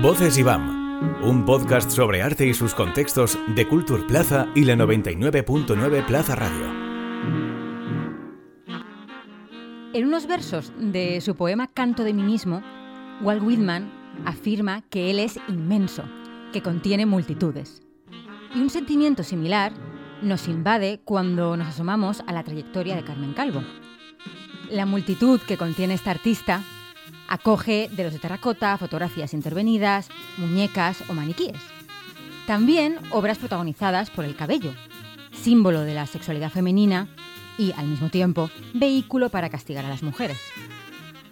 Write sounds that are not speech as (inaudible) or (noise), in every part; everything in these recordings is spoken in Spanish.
Voces IBAM, un podcast sobre arte y sus contextos de Culture Plaza y la 99.9 Plaza Radio. En unos versos de su poema Canto de mí mismo, Walt Whitman afirma que él es inmenso, que contiene multitudes. Y un sentimiento similar nos invade cuando nos asomamos a la trayectoria de Carmen Calvo. La multitud que contiene esta artista Acoge de los de terracota, fotografías intervenidas, muñecas o maniquíes. También obras protagonizadas por el cabello, símbolo de la sexualidad femenina y, al mismo tiempo, vehículo para castigar a las mujeres.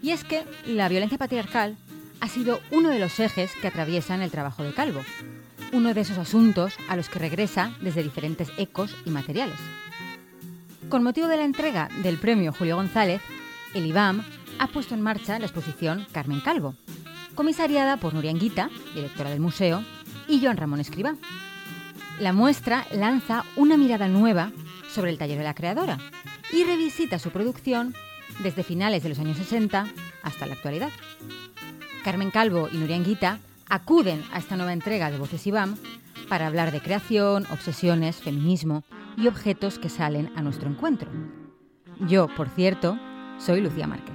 Y es que la violencia patriarcal ha sido uno de los ejes que atraviesan el trabajo de Calvo, uno de esos asuntos a los que regresa desde diferentes ecos y materiales. Con motivo de la entrega del premio Julio González, el IBAM ha puesto en marcha la exposición Carmen Calvo, comisariada por Nuria Anguita, directora del museo, y Joan Ramón Escribá. La muestra lanza una mirada nueva sobre el taller de la creadora y revisita su producción desde finales de los años 60 hasta la actualidad. Carmen Calvo y Nuria Anguita acuden a esta nueva entrega de Voces IBAM para hablar de creación, obsesiones, feminismo y objetos que salen a nuestro encuentro. Yo, por cierto, soy Lucía Márquez.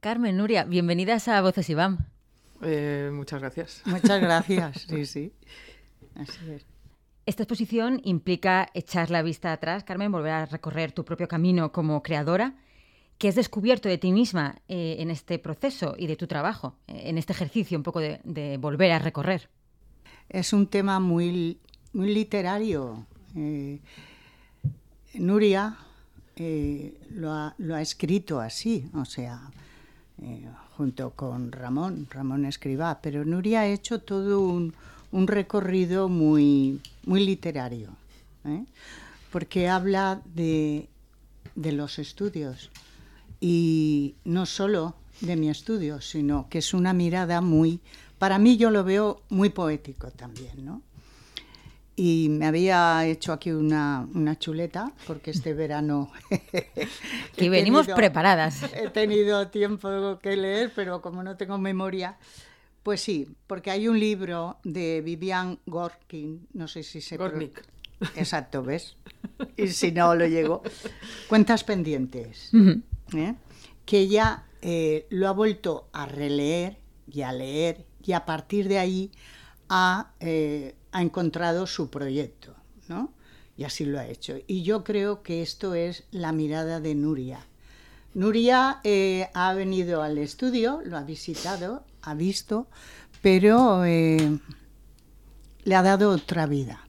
Carmen, Nuria, bienvenidas a Voces Iván. Eh, muchas gracias. Muchas gracias, (laughs) sí, sí. Así es. Esta exposición implica echar la vista atrás, Carmen, volver a recorrer tu propio camino como creadora. ¿Qué has descubierto de ti misma eh, en este proceso y de tu trabajo, eh, en este ejercicio un poco de volver a recorrer? es un tema muy, literario. Eh, Nuria eh, lo, ha, escrito así, o sea, junto con Ramón, Ramón Escribá, pero Nuria ha hecho todo un, recorrido muy, muy literario, porque habla de, de los estudios y no solo de mi estudio, sino que es una mirada muy para mí yo lo veo muy poético también, ¿no? Y me había hecho aquí una, chuleta, porque este verano... (laughs) y venimos preparadas. He tenido tiempo que leer, pero como no tengo memoria, pues sí, porque hay un libro de Vivian Gorkin, no sé si se... Gornick. Exacto, ¿ves? (laughs) Y si no lo llego. Cuentas pendientes. ¿eh? Que ella eh, lo ha vuelto a releer y a leer y a partir de ahí eh, ha, encontrado su proyecto, ¿no? Y así lo ha hecho. Y yo creo que esto es la mirada de Nuria. Nuria eh, ha venido al estudio, lo ha visitado, ha visto, pero eh, le ha dado otra vida.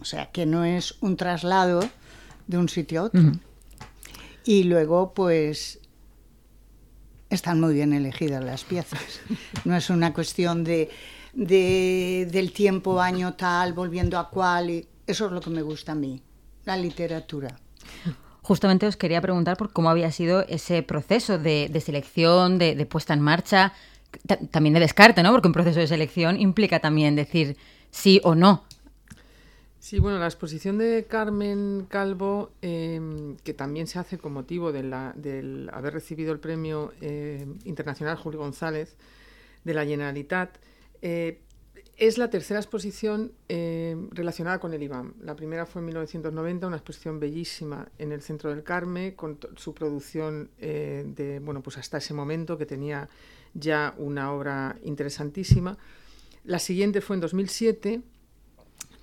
O sea, que no es un traslado de un sitio a otro. Y luego, pues, están muy bien elegidas las piezas. No es una cuestión de, del tiempo, año tal, volviendo a cual. Y eso es lo que me gusta a mí, la literatura. Justamente os quería preguntar por cómo había sido ese proceso de, selección, de, puesta en marcha, también de descarte, ¿no? Porque un proceso de selección implica también decir sí o no Sí, bueno, la exposición de Carmen Calvo, em, que también se hace con motivo de del haber recibido el premio em, internacional Julio González de la Generalitat, eh, es la tercera exposición em, relacionada con el IBAM. La primera fue en 1990, una exposición bellísima en el centro del Carme, con su producción eh, de, bueno, pues hasta ese momento que tenía ya una obra interesantísima. La siguiente fue en 2007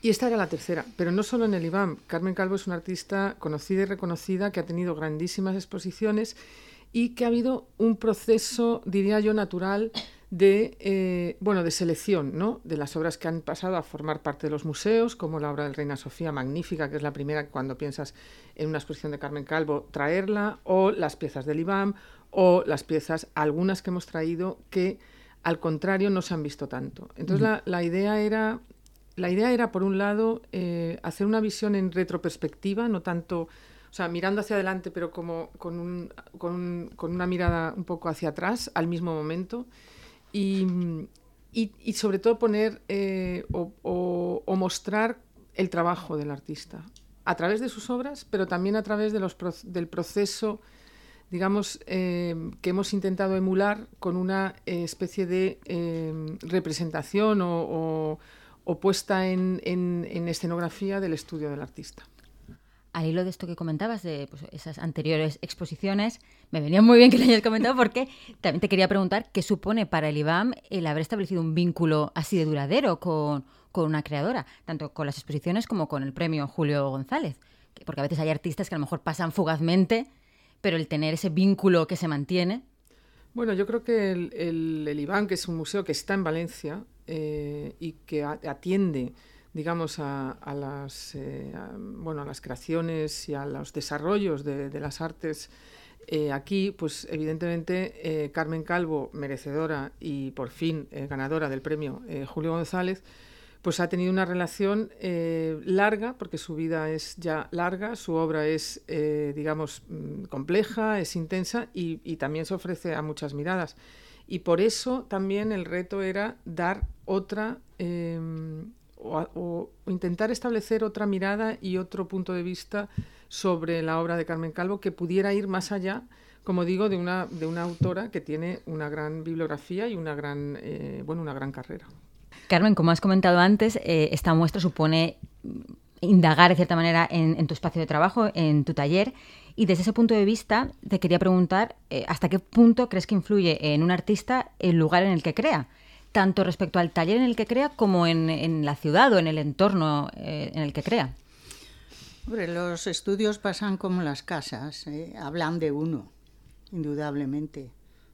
y esta era la tercera, pero no solo en el IBAM. Carmen Calvo es una artista conocida y reconocida que ha tenido grandísimas exposiciones y que ha habido un proceso, diría yo, natural de, eh, bueno, de selección ¿no? de las obras que han pasado a formar parte de los museos, como la obra de Reina Sofía, magnífica, que es la primera cuando piensas en una exposición de Carmen Calvo, traerla, o las piezas del IBAM, o las piezas, algunas que hemos traído, que al contrario no se han visto tanto. Entonces la, la idea era la idea era, por un lado, eh, hacer una visión en retroperspectiva, no tanto, o sea, mirando hacia adelante, pero como con, un, con, con una mirada un poco hacia atrás al mismo momento. Y, y, sobre todo poner eh, o, mostrar el trabajo del artista a través de sus obras, pero también a través del proceso, digamos, eh, que hemos intentado emular con una eh, especie de representación o, o puesta en, en escenografía del estudio del artista al hilo de esto que comentabas, de pues, esas anteriores exposiciones, me venía muy bien que lo hayas comentado porque también te quería preguntar qué supone para el IBAM el haber establecido un vínculo así de duradero con, con una creadora, tanto con las exposiciones como con el premio Julio González. Porque a veces hay artistas que a lo mejor pasan fugazmente, pero el tener ese vínculo que se mantiene. Bueno, yo creo que el, el, IBAM, que es un museo que está en Valencia eh, y que atiende digamos, a, las, eh, bueno, a las creaciones y a los desarrollos de, las artes eh, aquí, pues evidentemente eh, Carmen Calvo, merecedora y por fin ganadora del premio Julio González, pues ha tenido una relación larga, porque su vida es ya larga, su obra es, digamos, mm, compleja, es intensa y, y, también se ofrece a muchas miradas. Y por eso también el reto era dar otra eh, o, intentar establecer otra mirada y otro punto de vista sobre la obra de Carmen Calvo que pudiera ir más allá, como digo, de una, de una autora que tiene una gran bibliografía y una gran, eh, bueno, una gran carrera. Carmen, como has comentado antes, eh, esta muestra supone indagar de cierta manera en, en, tu espacio de trabajo, en tu taller. Y desde ese punto de vista, te quería preguntar eh, hasta qué punto crees que influye en un artista el lugar en el que crea tanto respecto al taller en el que crea como en, en la ciudad o en el entorno eh, en el que crea. Hombre, los estudios pasan como las casas, ¿eh? hablan de uno, indudablemente.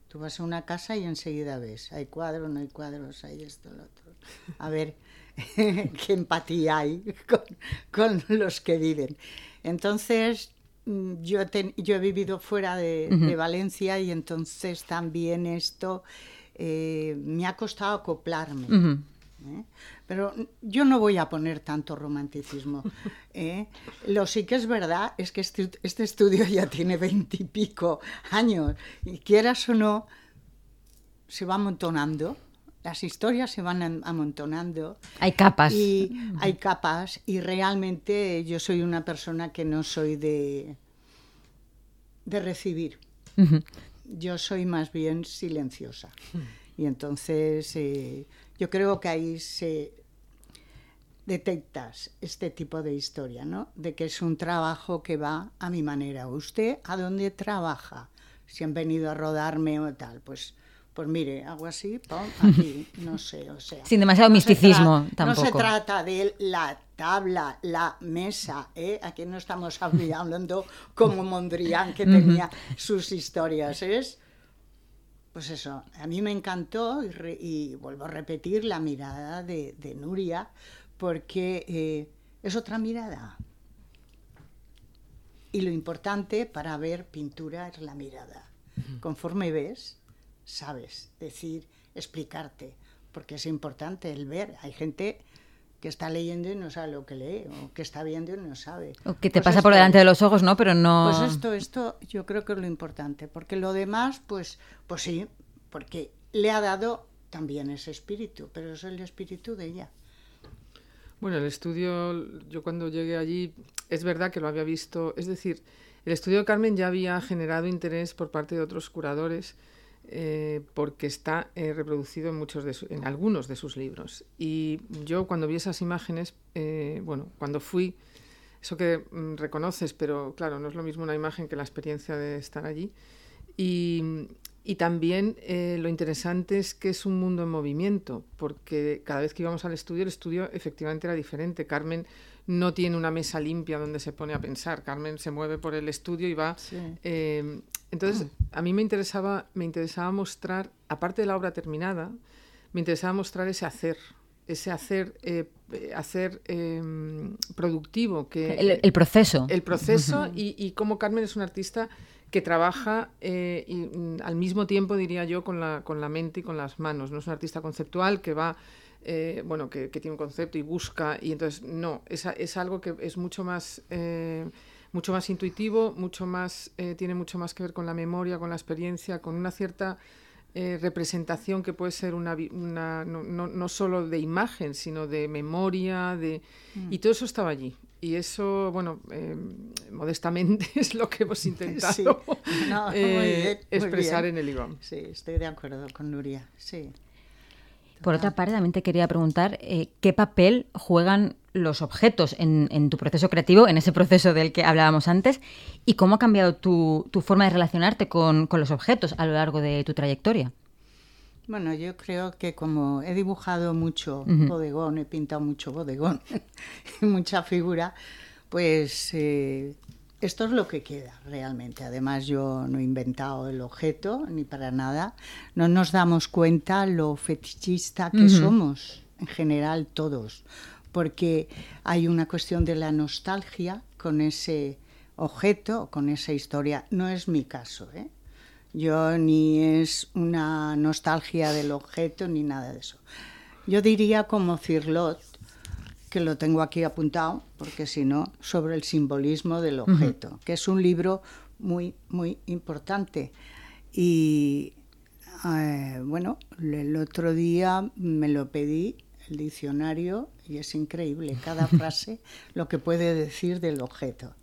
Tú vas a una casa y enseguida ves, hay cuadros, no hay cuadros, hay esto, lo otro. A ver (laughs) qué empatía hay (laughs) con, con, los que viven. Entonces, mm, yo, ten, yo he vivido fuera de, uh -huh. de Valencia y entonces también esto eh, me ha costado acoplarme. Uh -huh. ¿eh? Pero yo no voy a poner tanto romanticismo. (laughs) ¿eh? Lo sí que es verdad es que este, este estudio ya tiene veintipico años y quieras o no, se va amontonando. Las historias se van amontonando. Hay capas. Y hay capas. Y realmente yo soy una persona que no soy de, de recibir. Uh -huh yo soy más bien silenciosa. Y entonces eh, yo creo que ahí se detectas este tipo de historia, ¿no? De que es un trabajo que va a mi manera. ¿Usted a dónde trabaja? Si han venido a rodarme o tal, pues pues mire, hago así, pum, aquí, no sé, o sea. Sin demasiado no misticismo tampoco. No se trata de la tabla, la mesa, ¿eh? Aquí no estamos hablando (laughs) como Mondrian, que tenía sus historias, es... Pues eso, a mí me encantó y, re, y vuelvo a repetir la mirada de, de Nuria, porque eh, es otra mirada. Y lo importante para ver pintura es la mirada. Conforme ves, sabes decir, explicarte, porque es importante el ver. Hay gente que está leyendo y no sabe lo que lee, o que está viendo y no sabe. O que te pues pasa esto, por delante de los ojos, ¿no? Pero no... Pues esto, esto yo creo que es lo importante, porque lo demás, pues, pues sí, porque le ha dado también ese espíritu, pero es el espíritu de ella. Bueno, el estudio, yo cuando llegué allí, es verdad que lo había visto, es decir, el estudio de Carmen ya había generado interés por parte de otros curadores, eh, porque está eh, reproducido en, muchos de su, en algunos de sus libros. Y yo cuando vi esas imágenes, eh, bueno, cuando fui, eso que mm, reconoces, pero claro, no es lo mismo una imagen que la experiencia de estar allí. Y, y también eh, lo interesante es que es un mundo en movimiento, porque cada vez que íbamos al estudio, el estudio efectivamente era diferente. Carmen no tiene una mesa limpia donde se pone a pensar. Carmen se mueve por el estudio y va. Sí. Eh, entonces, a mí me interesaba, me interesaba mostrar, aparte de la obra terminada, me interesaba mostrar ese hacer, ese hacer, eh, hacer eh, productivo. que el, el, proceso. El proceso y, y cómo Carmen es una artista que trabaja eh, y, mm, al mismo tiempo, diría yo, con la, con la mente y con las manos. No es un artista conceptual que va, eh, bueno, que, que, tiene un concepto y busca, y entonces no, es, es algo que es mucho más, eh, mucho más intuitivo, mucho más, eh, tiene mucho más que ver con la memoria, con la experiencia, con una cierta eh, representación que puede ser una, una no, no, no, solo de imagen, sino de memoria, de y todo eso estaba allí. Y eso, bueno, eh, modestamente (laughs) es lo que hemos intentado Sí. (laughs) No, muy eh, bien, expresar bien. en el IBAM. Sí, estoy de acuerdo con Nuria, sí. Por otra parte, también te quería preguntar eh, qué papel juegan los objetos en, en tu proceso creativo, en ese proceso del que hablábamos antes, y cómo ha cambiado tu, tu forma de relacionarte con, con los objetos a lo largo de tu trayectoria. Bueno, yo creo que como he dibujado mucho bodegón, he pintado mucho bodegón, (laughs) y mucha figura, pues eh, esto es lo que queda realmente. Además, yo no he inventado el objeto ni para nada. No nos damos cuenta lo fetichista que somos, en general todos, porque hay una cuestión de la nostalgia con ese objeto, con esa historia. No es mi caso, ¿eh? Yo ni es una nostalgia del objeto ni nada de eso. Yo diría como Cirlot, que lo tengo aquí apuntado, porque si no, sobre el simbolismo del objeto, que es un libro muy, muy importante. Y eh, bueno, el otro día me lo pedí, el diccionario, y es increíble cada (laughs) frase lo que puede decir del objeto.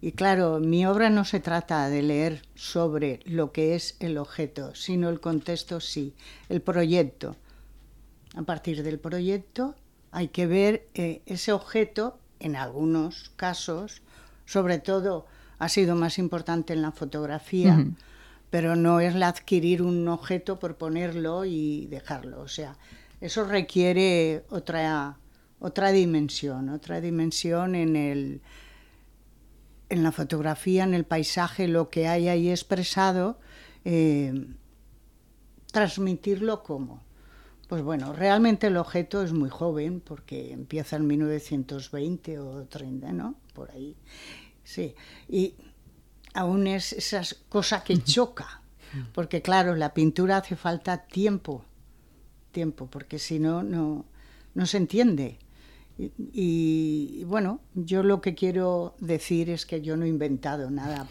Y claro, mi obra no se trata de leer sobre lo que es el objeto, sino el contexto sí, el proyecto. A partir del proyecto hay que ver eh, ese objeto, en algunos casos, sobre todo ha sido más importante en la fotografía, pero no es la adquirir un objeto por ponerlo y dejarlo. O sea, eso requiere otra, otra dimensión, otra dimensión en el en la fotografía, en el paisaje, lo que hay ahí expresado, eh, transmitirlo como. Pues bueno, realmente el objeto es muy joven, porque empieza en 1920 o 30, ¿no? Por ahí. Sí. Y aún es esa cosa que choca, porque claro, la pintura hace falta tiempo, tiempo, porque si no, no, no se entiende. Y, y, bueno, yo lo que quiero decir es que yo no he inventado nada.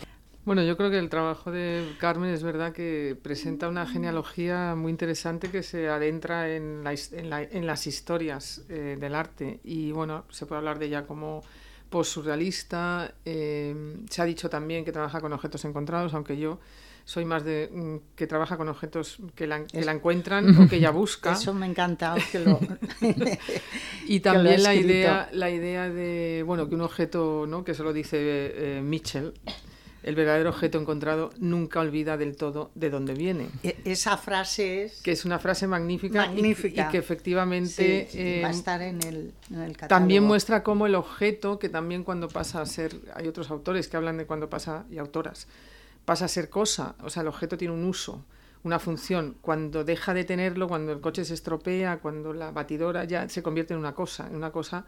Bueno, yo creo que el trabajo de Carmen es verdad que presenta una genealogía muy interesante que se adentra en, la en, la- las historias eh, del arte. Y bueno, se puede hablar de ella como post-surrealista. eh, se ha dicho también que trabaja con objetos encontrados, aunque yo soy más de mm, que trabaja con objetos que la, que la encuentran (laughs) o que ella busca. Eso me encanta (laughs) que lo... (laughs) Y que lo ha también la idea, la idea de, bueno, que un objeto, ¿no? que eso lo dice eh, Mitchell, el verdadero objeto encontrado nunca olvida del todo de dónde viene. E- Esa frase es... Que es una frase magnífica, y- Magnífica. Y, que efectivamente Sí, eh, va a estar en el, en el catálogo. también muestra cómo el objeto, que también cuando pasa a ser, hay otros autores que hablan de cuando pasa, y autoras, pasa a ser cosa, o sea, el objeto tiene un uso, una función, cuando deja de tenerlo, cuando el coche se estropea, cuando la batidora ya se convierte en una cosa, en una cosa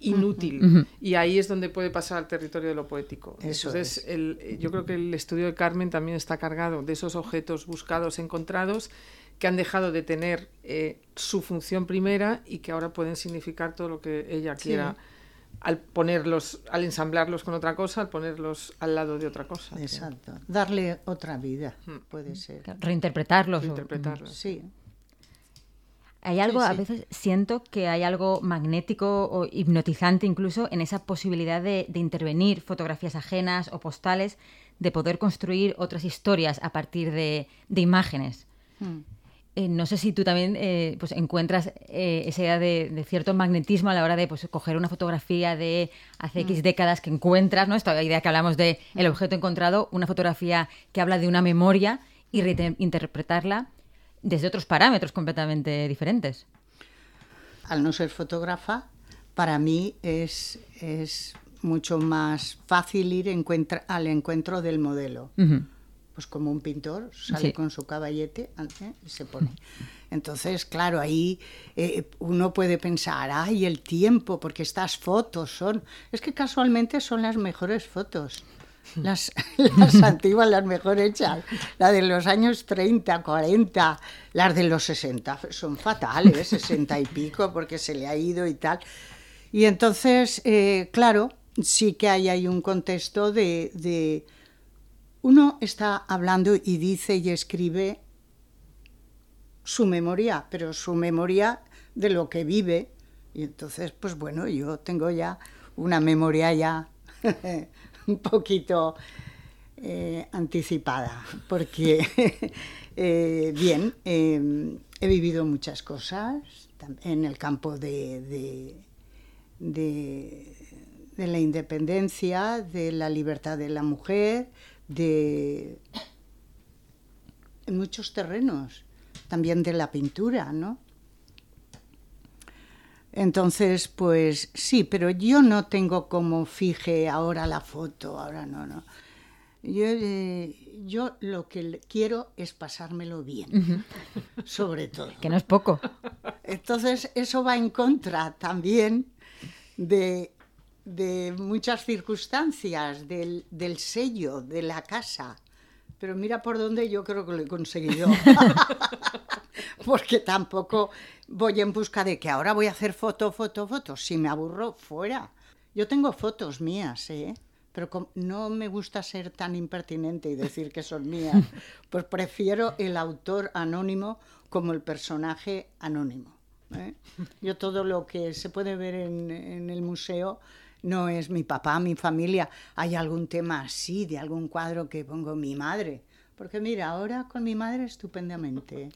inútil. Y ahí es donde puede pasar al territorio de lo poético. Eso Entonces, es. el- eh, yo creo que el estudio de Carmen también está cargado de esos objetos buscados, encontrados, que han dejado de tener eh, su función primera y que ahora pueden significar todo lo que ella Sí. Al ponerlos, al ensamblarlos con otra cosa, al ponerlos al lado de otra cosa. Exacto. Darle otra vida, Mm. puede ser. Reinterpretarlos. o- interpretarlos. Sí. Hay algo, Sí, a veces siento que hay algo magnético o hipnotizante incluso en esa posibilidad de, de intervenir fotografías ajenas o postales, de poder construir otras historias a partir de, de imágenes. Mm. Eh, no sé si tú también eh, pues encuentras eh, esa idea de, de cierto magnetismo a la hora de pues, coger una fotografía de hace X décadas que encuentras, ¿no? Esta idea que hablamos de el objeto encontrado, una fotografía que habla de una memoria y reinterpretarla desde otros parámetros completamente diferentes. Al no ser fotógrafa, para mí es, es mucho más fácil ir encuentra- al encuentro del modelo. Pues como un pintor sale Sí. con su caballete ¿eh? y se pone. Entonces, claro, ahí eh, uno puede pensar, ay, el tiempo, porque estas fotos son... Es que casualmente son las mejores fotos. Las, (laughs) las antiguas, las mejor hechas. La de los años 30, 40, las de los 60 son fatales, 60 y pico, porque se le ha ido y tal. Y entonces, eh, claro, sí que hay ahí un contexto de, Uno está hablando y dice y escribe su memoria, pero su memoria de lo que vive. Y entonces, pues bueno, yo tengo ya una memoria ya (laughs) un poquito eh, anticipada, porque, (laughs) eh, bien, em, he vivido muchas cosas en el campo de, de, la independencia, de la libertad de la mujer, de en muchos terrenos, también de la pintura, ¿no? Entonces, pues sí, pero yo no tengo como fije ahora la foto, ahora no, no. Yo, eh, yo lo que quiero es pasármelo bien, sobre todo. Que no es poco. Entonces, eso va en contra también de, muchas circunstancias, del, del, sello de la casa. Pero mira por dónde yo creo que lo he conseguido. (laughs) (laughs) Porque tampoco voy en busca de que ahora voy a hacer foto, foto, foto. Si me aburro, fuera. Yo tengo fotos mías, ¿eh? pero no me gusta ser tan impertinente y decir que son mías, (laughs) pues prefiero el autor anónimo como el personaje anónimo. ¿eh? Yo todo lo que se puede ver en, en, el museo no es mi papá, mi familia. Hay algún tema así, de algún cuadro que pongo mi madre. Porque mira, ahora con mi madre estupendamente.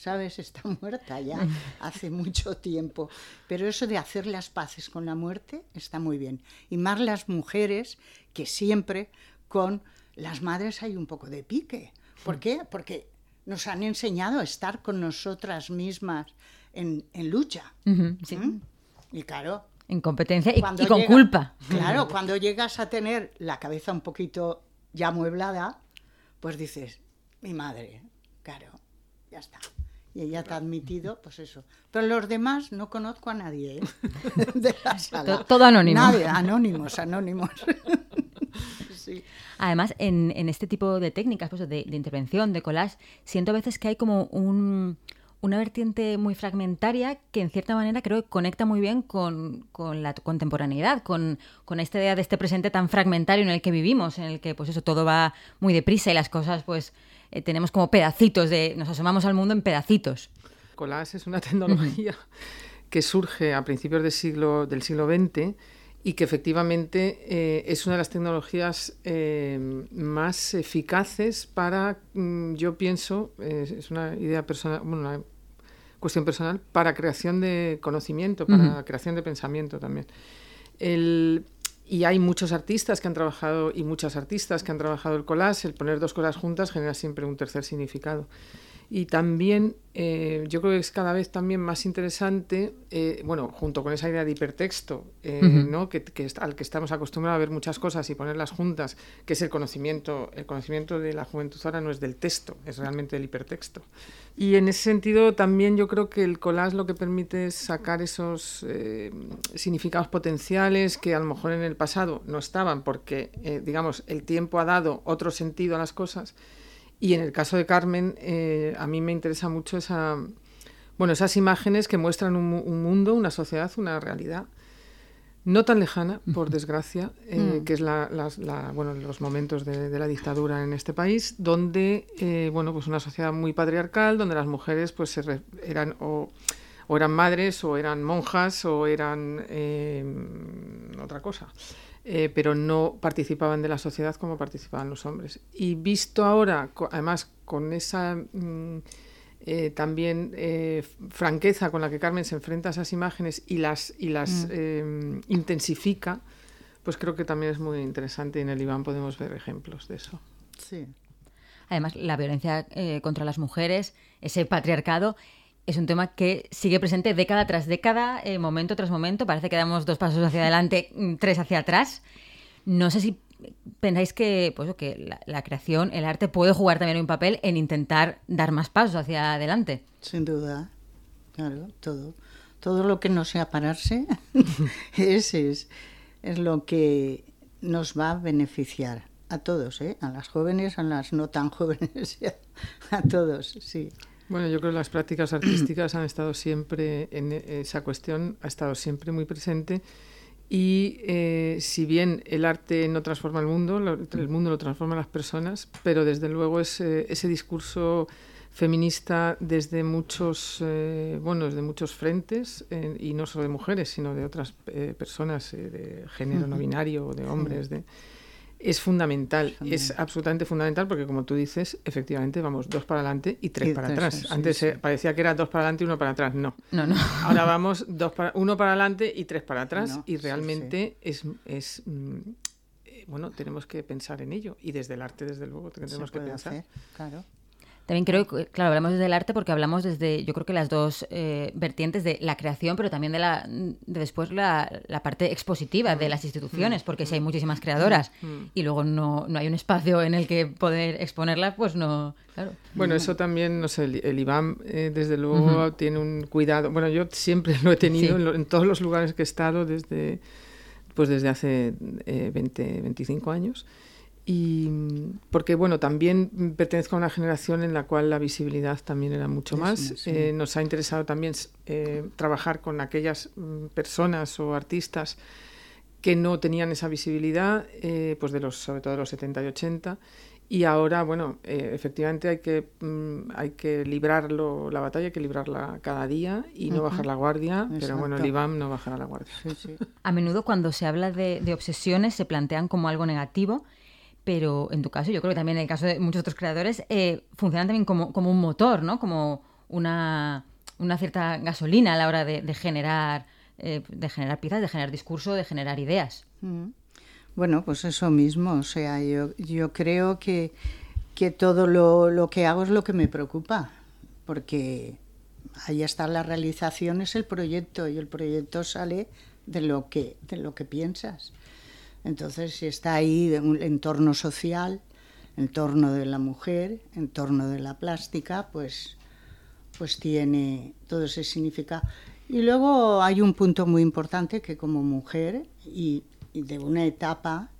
¿sabes? Está muerta ya hace mucho tiempo. Pero eso de hacer las paces con la muerte está muy bien. Y más las mujeres, que siempre con las madres hay un poco de pique. ¿Por qué? Porque nos han enseñado a estar con nosotras mismas en, lucha. sí. ¿Mm? Y claro. En competencia y, con culpa. Claro, (laughs) cuando llegas a tener la cabeza un poquito ya amueblada, pues dices, mi madre, claro, ya está y ella te ha admitido, pues eso. Pero los demás no conozco a nadie ¿eh? (laughs) de la sala. Todo anónimo. Nadie, anónimos, anónimos. (laughs) Además, en, este tipo de técnicas pues, de, intervención, de collage, siento a veces que hay como un, una vertiente muy fragmentaria que en cierta manera creo que conecta muy bien con, con la contemporaneidad, con, con, esta idea de este presente tan fragmentario en el que vivimos, en el que pues eso todo va muy deprisa y las cosas pues eh, tenemos como pedacitos de, nos asomamos al mundo en pedacitos. Collage es una tecnología (laughs) que surge a principios del siglo, del siglo XX y que efectivamente eh, es una de las tecnologías eh, más eficaces para, mm, yo pienso, es una idea personal, una cuestión personal, para creación de conocimiento, para creación de pensamiento también. El, y hay muchos artistas que han trabajado y muchas artistas que han trabajado el collage. El poner dos cosas juntas genera siempre un tercer significado. Y también eh, yo creo que es cada vez también más interesante, eh, bueno, junto con esa idea de hipertexto, eh, ¿no? que, al que estamos acostumbrados a ver muchas cosas y ponerlas juntas, que es el conocimiento, el conocimiento de la juventud ahora no es del texto, es realmente del hipertexto. Y en ese sentido también yo creo que el collage lo que permite es sacar esos significados potenciales que a lo mejor en el pasado no estaban, porque, digamos, el tiempo ha dado otro sentido a las cosas y en el caso de Carmen, eh, a mí me interesa mucho esa, bueno, esas imágenes que muestran un, mundo, una sociedad, una realidad no tan lejana, por desgracia, eh, mm. que es la, bueno, los momentos de, la dictadura en este país, donde eh, bueno, pues una sociedad muy patriarcal, donde las mujeres pues eran o, o, eran madres o eran monjas o eran otra cosa. Eh, pero no participaban de la sociedad como participaban los hombres. Y visto ahora, además con esa mm, eh, también eh, franqueza con la que Carmen se enfrenta a esas imágenes y las, y las mm. intensifica, pues creo que también es muy interesante y en el Iván podemos ver ejemplos de eso. Sí. Además, la violencia contra las mujeres, ese patriarcado, es un tema que sigue presente década tras década, eh, momento tras momento. Parece que damos dos pasos hacia adelante, mm, tres hacia atrás. No sé si pensáis que, pues, que la, creación, el arte puede jugar también un papel en intentar dar más pasos hacia adelante. Sin duda, claro, todo. Todo lo que no sea pararse (laughs) es, es, es lo que nos va a beneficiar a todos, ¿eh? a las jóvenes, a las no tan jóvenes, (laughs) a todos, sí. Bueno, yo creo que las prácticas artísticas han estado siempre en esa cuestión, ha estado siempre muy presente. Y eh, si bien el arte no transforma el mundo, el mundo lo transforma las personas, pero desde luego ese, ese discurso feminista desde muchos, eh, bueno, desde muchos frentes, y no solo de mujeres, sino de otras eh, personas de género no binario de hombres, de, es fundamental, es absolutamente fundamental porque como tú dices, efectivamente vamos dos para adelante y tres para atrás. Antes parecía que era dos para adelante y uno para atrás, no. No, no. Ahora (laughs) vamos dos para, uno para adelante y tres para atrás y realmente es, es mm, eh, bueno, tenemos que pensar en ello y desde el arte desde luego tenemos que pensar. claro. También creo que, claro, hablamos desde el arte porque hablamos desde, yo creo que las dos eh, vertientes de la creación, pero también de, la, de después la, la, parte expositiva de las instituciones, porque si hay muchísimas creadoras y luego no, no hay un espacio en el que poder exponerlas, pues no, claro. Bueno, eso también, no sé, el, el IBAM, eh, desde luego, tiene un cuidado. Bueno, yo siempre lo he tenido en, en, todos los lugares que he estado desde, pues desde hace eh, 20, 25 años. Y porque, bueno, también pertenezco a una generación en la cual la visibilidad también era mucho más. Eh, nos ha interesado también eh, trabajar con aquellas mm, personas o artistas que no tenían esa visibilidad, eh, pues de los, sobre todo de los 70 y 80. Y ahora, bueno, eh, efectivamente hay que, mm, hay que librarlo, la batalla hay que librarla cada día y no bajar la guardia, Exacto. pero bueno, el IBAM no bajará la guardia. Sí, sí. A menudo cuando se habla de, de obsesiones se plantean como algo negativo pero en tu caso, yo creo que también en el caso de muchos otros creadores, eh, funcionan también como, un motor, ¿no? Como una, cierta gasolina a la hora de, generar, eh, de generar piezas, de generar discurso, de generar ideas. Mm. Bueno, pues eso mismo, o sea, yo, creo que, todo lo, lo que hago es lo que me preocupa, porque ahí está la realización, es el proyecto, y el proyecto sale de lo que, de lo que piensas. Entonces, si está ahí en un entorno social, entorno de la mujer, entorno de la plástica, pues, pues tiene todo ese significado. Y luego hay un punto muy importante que como mujer y, y de una etapa,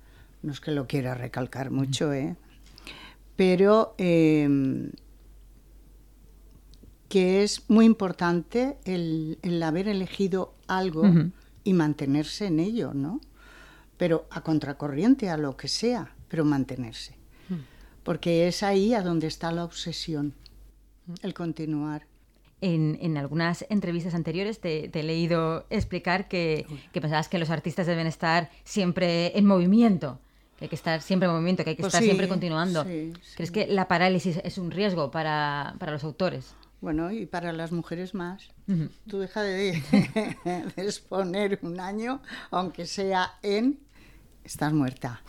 no es que lo quiera recalcar mucho, ¿eh? pero eh, que es muy importante el, el haber elegido algo uh -huh. y mantenerse en ello, ¿no? Pero a contracorriente, a lo que sea, pero mantenerse. Porque es ahí a donde está la obsesión, el continuar. En, en algunas entrevistas anteriores te, te, he leído explicar que, que pensabas que los artistas deben estar siempre en movimiento, que hay que estar siempre en movimiento, que hay que Pues estar sí, siempre continuando. sí, ¿Crees que la parálisis es un riesgo para, para los autores? Bueno, y para las mujeres más. Tú deja de, (laughs) de exponer un año, aunque sea en estás muerta.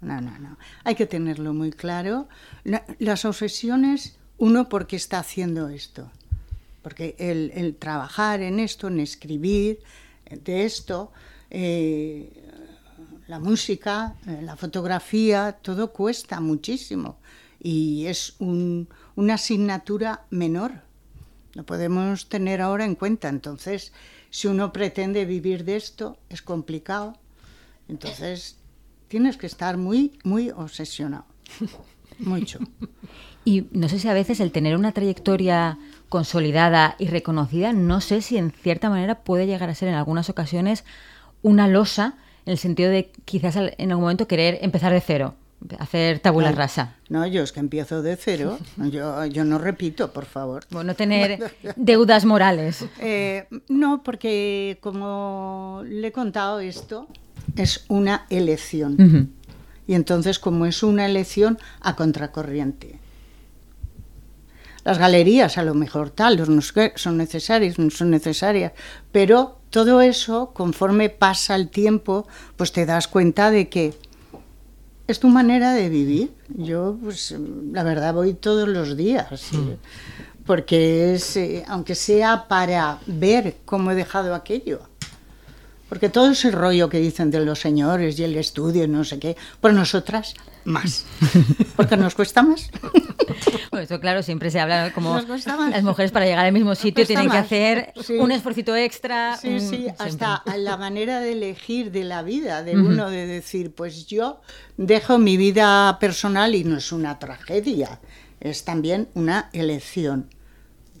No, no, no. Hay que tenerlo muy claro. La- las obsesiones, uno porque está haciendo esto. Porque el, el trabajar en esto, en escribir de esto, eh, la música, eh, la fotografía, todo cuesta muchísimo. Y es un- una asignatura menor. Lo podemos tener ahora en cuenta. Entonces, si uno pretende vivir de esto, es complicado. Entonces, tienes que estar muy, muy obsesionado. Mucho. (laughs) Y no sé si a veces el tener una trayectoria consolidada y reconocida, no sé si en cierta manera puede llegar a ser en algunas ocasiones una losa, en el sentido de quizás en algún momento querer empezar de cero, hacer tabula rasa. No, yo es que empiezo de cero. (laughs) Yo, yo no repito, por favor. Bueno, no tener (laughs) deudas morales. Eh, no, porque como le he contado esto, es una elección. Y entonces, como es una elección a contracorriente. Las galerías, a lo mejor tal, no son necesarias, no son necesarias, pero todo eso, conforme pasa el tiempo, pues te das cuenta de que es tu manera de vivir. Yo, pues, la verdad, voy todos los días, sí, porque es, eh, aunque sea para ver cómo he dejado aquello. Porque todo ese rollo que dicen de los señores y el estudio y no sé qué, por nosotras más. Porque nos cuesta más. (laughs) Bueno, esto claro, siempre se habla ¿no? como Nos cuesta más. las mujeres para llegar al mismo sitio tienen que hacer Sí. un esfuerzo extra. Sí, un- sí, siempre. hasta la manera de elegir de la vida, de uno de decir, pues yo dejo mi vida personal y no es una tragedia, es también una elección.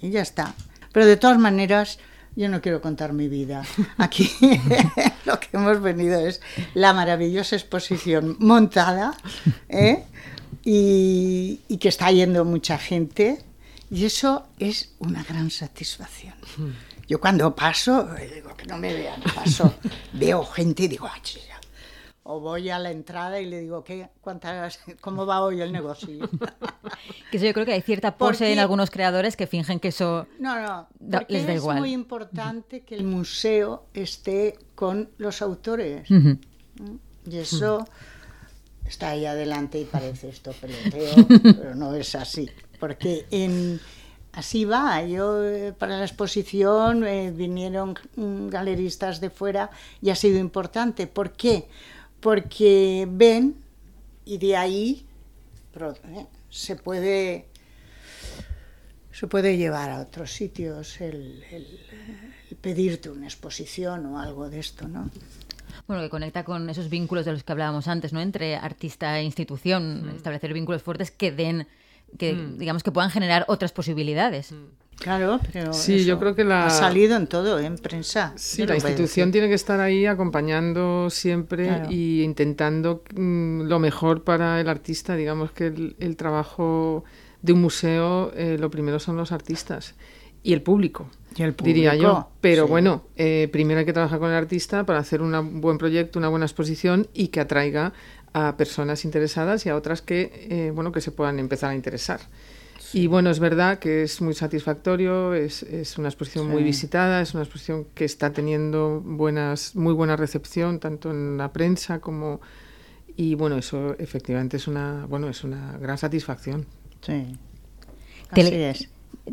Y ya está. Pero de todas maneras, yo no quiero contar mi vida. Aquí (laughs) lo que hemos venido es la maravillosa exposición montada ¿eh? y, y, que está yendo mucha gente. Y eso es una gran satisfacción. Yo cuando paso, digo que no me vean, paso, veo gente y digo, o voy a la entrada y le digo, ¿qué, cuántas, (laughs) ¿cómo va hoy el negocio? (laughs) que eso yo creo que hay cierta pose en algunos creadores que fingen que eso no, no, les da es igual. Es muy importante que el museo esté con los autores. ¿Mm? Y eso está ahí adelante y parece esto peloteo, (laughs) pero no es así. Porque en, así va. Yo eh, para la exposición eh, vinieron galeristas de fuera y ha sido importante. ¿Por qué? porque ven y de ahí eh, se puede se puede llevar a otros sitios el, pedirte una exposición o algo de esto, ¿no? Bueno, que conecta con esos vínculos de los que hablábamos antes, ¿no? Entre artista e institución, mm. establecer vínculos fuertes que den, que mm. digamos que puedan generar otras posibilidades. Mm. Claro, pero sí, yo creo que la... ha salido en todo, en prensa. Sí, la institución tiene que estar ahí acompañando siempre y intentando mm, lo mejor para el artista. Digamos que el, trabajo de un museo, eh, lo primero son los artistas y el público. Y el público diría yo. Pero bueno, eh, primero hay que trabajar con el artista para hacer un buen proyecto, una buena exposición y que atraiga a personas interesadas y a otras que, eh, bueno, que se puedan empezar a interesar. Y bueno, es verdad que es muy satisfactorio, es, es una exposición muy visitada, es una exposición que está teniendo buenas, muy buena recepción, tanto en la prensa como... Y bueno, eso efectivamente es una, bueno, es una gran satisfacción. Sí. Así es.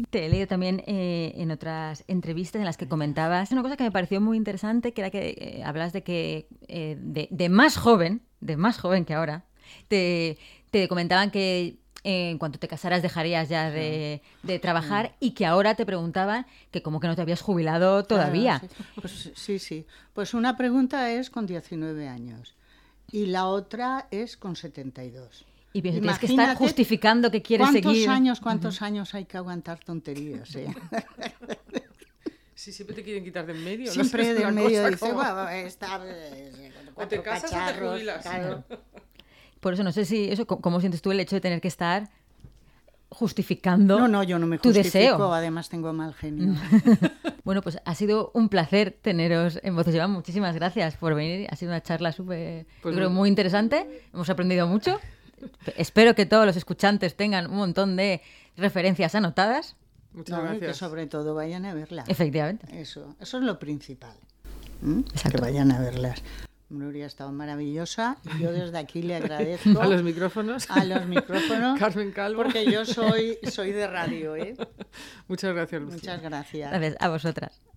Te he leído también eh, en otras entrevistas en las que comentabas una cosa que me pareció muy interesante, que era que eh, hablas de que eh, de, de, más joven, de más joven que ahora, te, te comentaban que en cuanto te casaras dejarías ya de, trabajar y que ahora te preguntaban que como que no te habías jubilado todavía. sí. Pues, sí, sí. Pues una pregunta es con 19 años y la otra es con 72. Y tienes que estar justificando que quieres ¿cuántos seguir. Años, ¿Cuántos años hay que aguantar tonterías? Eh? (laughs) Sí, siempre te quieren quitar de en medio. Siempre (laughs) de en medio. Dice, bueno, estar, eh, o te casas o te jubilas. Claro. (laughs) Por eso no sé si eso cómo sientes tú el hecho de tener que estar justificando No, no, yo no me tu deseo. además tengo mal genio. (laughs) bueno, pues ha sido un placer teneros en Voces Llevan. Muchísimas gracias por venir. Ha sido una charla súper, pues creo, muy interesante. Hemos aprendido mucho. Espero que todos los escuchantes tengan un montón de referencias anotadas. Muchas gracias. Y que sobre todo vayan a verla. Efectivamente. Eso, eso es lo principal. Que vayan a verlas. Nuria ha estado maravillosa y yo desde aquí le (laughs) agradezco. A los micrófonos. A los micrófonos. Carmen Calvo. Porque yo soy, soy de radio, ¿eh? (laughs) Muchas gracias, Lucía. Muchas gracias. Gracias a vosotras.